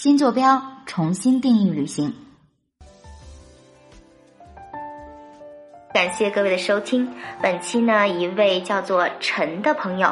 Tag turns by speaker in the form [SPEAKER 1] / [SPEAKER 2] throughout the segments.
[SPEAKER 1] 新坐标重新定义旅行。
[SPEAKER 2] 感谢各位的收听。本期呢，一位叫做陈的朋友，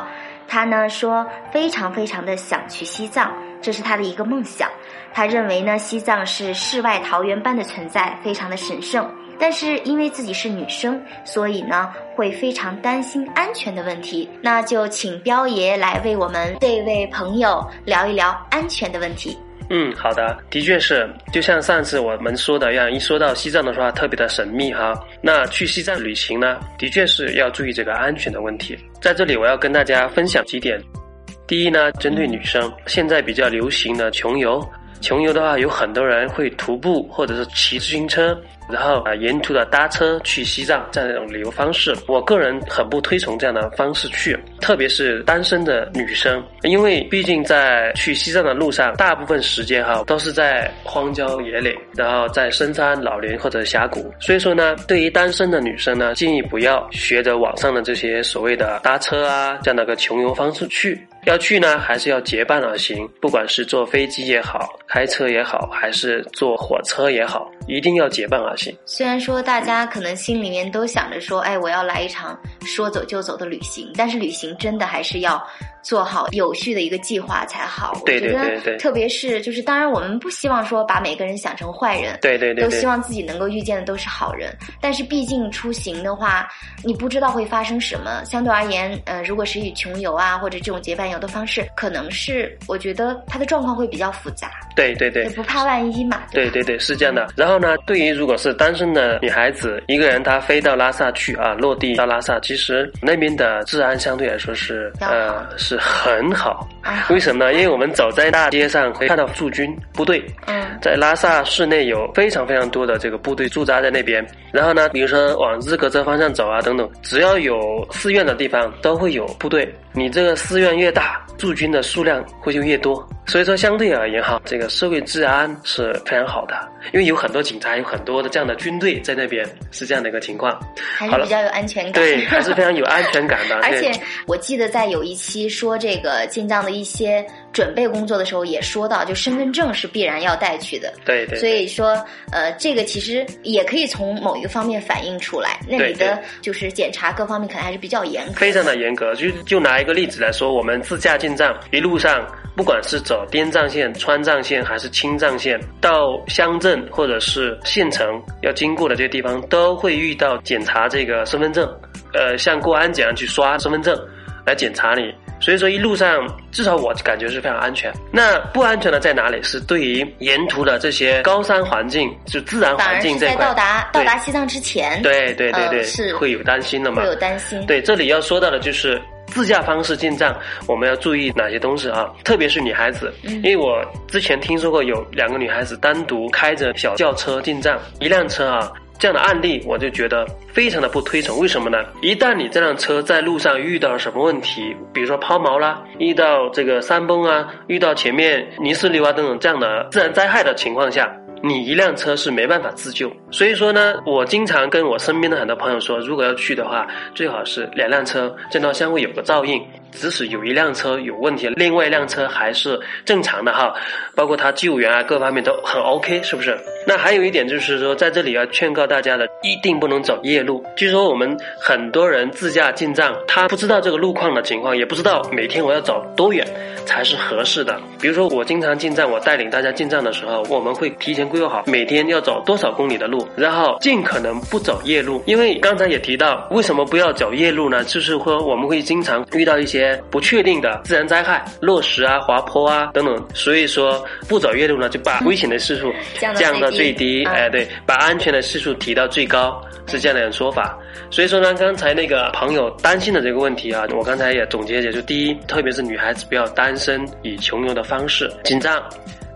[SPEAKER 2] 他呢说非常非常的想去西藏，这是他的一个梦想。他认为呢，西藏是世外桃源般的存在，非常的神圣。但是因为自己是女生，所以呢会非常担心安全的问题。那就请彪爷来为我们这位朋友聊一聊安全的问题。
[SPEAKER 3] 嗯，好的，的确是，就像上次我们说的一样，一说到西藏的话，特别的神秘哈。那去西藏旅行呢，的确是要注意这个安全的问题。在这里，我要跟大家分享几点。第一呢，针对女生，现在比较流行的穷游。穷游的话，有很多人会徒步或者是骑自行车。然后啊，沿途的搭车去西藏这样一种旅游方式，我个人很不推崇这样的方式去，特别是单身的女生，因为毕竟在去西藏的路上，大部分时间哈都是在荒郊野岭，然后在深山老林或者峡谷，所以说呢，对于单身的女生呢，建议不要学着网上的这些所谓的搭车啊这样的个穷游方式去，要去呢还是要结伴而行，不管是坐飞机也好，开车也好，还是坐火车也好，一定要结伴而行。
[SPEAKER 2] 虽然说大家可能心里面都想着说，哎，我要来一场说走就走的旅行，但是旅行真的还是要。做好有序的一个计划才好。
[SPEAKER 3] 我觉得，
[SPEAKER 2] 特别是就是，当然我们不希望说把每个人想成坏人，
[SPEAKER 3] 对对对，
[SPEAKER 2] 都希望自己能够遇见的都是好人。但是毕竟出行的话，你不知道会发生什么。相对而言，呃，如果是以穷游啊或者这种结伴游的方式，可能是我觉得他的状况会比较复杂。
[SPEAKER 3] 对对对，
[SPEAKER 2] 不怕万一嘛。
[SPEAKER 3] 对对对，是这样的。然后呢，对于如果是单身的女孩子，一个人她飞到拉萨去啊，落地到拉萨，其实那边的治安相对来说是呃是很好。为什么呢？因为我们走在大街上，可以看到驻军部队。嗯，在拉萨市内有非常非常多的这个部队驻扎在那边。然后呢，比如说往日喀则方向走啊，等等，只要有寺院的地方，都会有部队。你这个寺院越大，驻军的数量会就越多。所以说，相对而言哈，这个社会治安是非常好的，因为有很多警察，有很多的这样的军队在那边，是这样的一个情况，
[SPEAKER 2] 还是比较有安全感。
[SPEAKER 3] 对，还是非常有安全感的。
[SPEAKER 2] 而且我记得在有一期说这个进藏的一些准备工作的时候，也说到，就身份证是必然要带去的。
[SPEAKER 3] 对对。
[SPEAKER 2] 所以说，呃，这个其实也可以从某一个方面反映出来，那里的就是检查各方面可能还是比较严格。
[SPEAKER 3] 非常的严格，就就拿一个例子来说，我们自驾进藏一路上。不管是走滇藏线、川藏线还是青藏线，到乡镇或者是县城要经过的这些地方，都会遇到检查这个身份证，呃，像过安检样去刷身份证来检查你。所以说一路上至少我感觉是非常安全。那不安全的在哪里？是对于沿途的这些高山环境，就自然环境这块。
[SPEAKER 2] 在到达到达西藏之前，
[SPEAKER 3] 对对对对，
[SPEAKER 2] 是
[SPEAKER 3] 会有担心的嘛？
[SPEAKER 2] 会有担心。
[SPEAKER 3] 对，这里要说到的就是。自驾方式进藏，我们要注意哪些东西啊？特别是女孩子，因为我之前听说过有两个女孩子单独开着小轿车进藏，一辆车啊，这样的案例我就觉得非常的不推崇。为什么呢？一旦你这辆车在路上遇到了什么问题，比如说抛锚啦，遇到这个山崩啊，遇到前面泥石流啊等等这样的自然灾害的情况下。你一辆车是没办法自救，所以说呢，我经常跟我身边的很多朋友说，如果要去的话，最好是两辆车，见到相互有个照应。即使有一辆车有问题，另外一辆车还是正常的哈，包括他救援啊各方面都很 OK，是不是？那还有一点就是说，在这里要劝告大家的，一定不能走夜路。据说我们很多人自驾进藏，他不知道这个路况的情况，也不知道每天我要走多远才是合适的。比如说我经常进藏，我带领大家进藏的时候，我们会提前规划好每天要走多少公里的路，然后尽可能不走夜路。因为刚才也提到，为什么不要走夜路呢？就是说我们会经常遇到一些。不确定的自然灾害，落石啊、滑坡啊等等，所以说不走夜路呢，就把危险的系数降到最低。哎，对，把安全的系数提到最高，是这样的一种说法。所以说呢，刚才那个朋友担心的这个问题啊，我刚才也总结一下，就第一，特别是女孩子不要单身以穷游的方式紧张；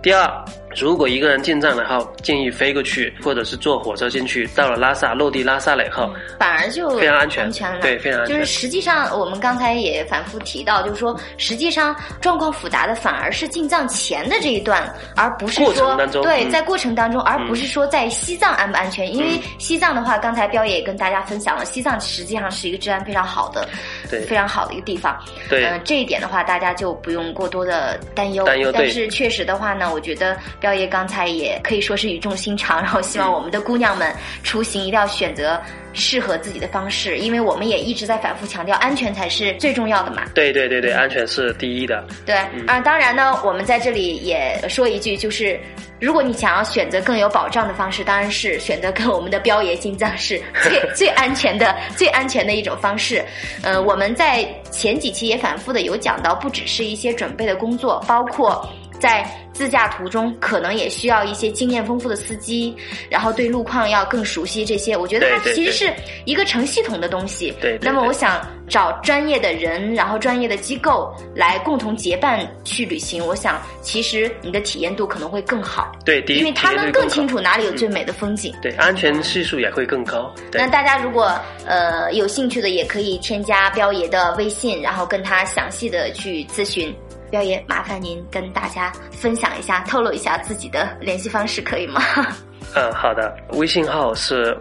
[SPEAKER 3] 第二，如果一个人进藏了后，建议飞过去，或者是坐火车进去。到了拉萨，落地拉萨了以后，
[SPEAKER 2] 反而就
[SPEAKER 3] 非常安全，
[SPEAKER 2] 安全了。
[SPEAKER 3] 对，非常安
[SPEAKER 2] 全。就是实际上，我们刚才也反复提到，就是说，实际上状况复杂的反而是进藏前的这一段，而不是说对在过程当中，而不是说在西藏安不安全。因为西藏的话，刚才彪爷也跟大家分享了，西藏实际上是一个治安非常好的，
[SPEAKER 3] 对，
[SPEAKER 2] 非常好的一个地方。
[SPEAKER 3] 对，
[SPEAKER 2] 嗯，这一点的话，大家就不用过多的担忧。
[SPEAKER 3] 担忧，
[SPEAKER 2] 但是确实的话呢，我觉得彪爷刚才也可以说是语重心长，然后希望我们的姑娘们出行一定要选择适合自己的方式，因为我们也一直在反复强调，安全才是最重要的嘛。
[SPEAKER 3] 对对对对，安全是第一的。
[SPEAKER 2] 对啊，当然呢，我们在这里也说一句，就是如果你想要选择更有保障的方式，当然是选择跟我们的彪爷进藏是最 最安全的、最安全的一种方式。呃，我们在前几期也反复的有讲到，不只是一些准备的工作，包括。在自驾途中，可能也需要一些经验丰富的司机，然后对路况要更熟悉。这些，我觉得它其实是一个成系统的东西。
[SPEAKER 3] 对。
[SPEAKER 2] 那么，我想找专业的人，然后专业的机构来共同结伴去旅行。我想，其实你的体验度可能会更好。
[SPEAKER 3] 对，
[SPEAKER 2] 因为他们更清楚哪里有最美的风景。
[SPEAKER 3] 对，安全系数也会更高。
[SPEAKER 2] 那大家如果呃有兴趣的，也可以添加彪爷的微信，然后跟他详细的去咨询。彪爷，麻烦您跟大家分享一下，透露一下自己的联系方式，可以吗？
[SPEAKER 3] 嗯，好的，微信号是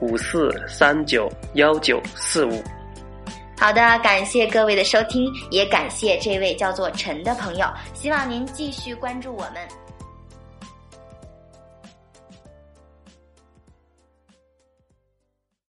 [SPEAKER 3] 五四三九幺九四五。
[SPEAKER 2] 好的，感谢各位的收听，也感谢这位叫做陈的朋友，希望您继续关注我们。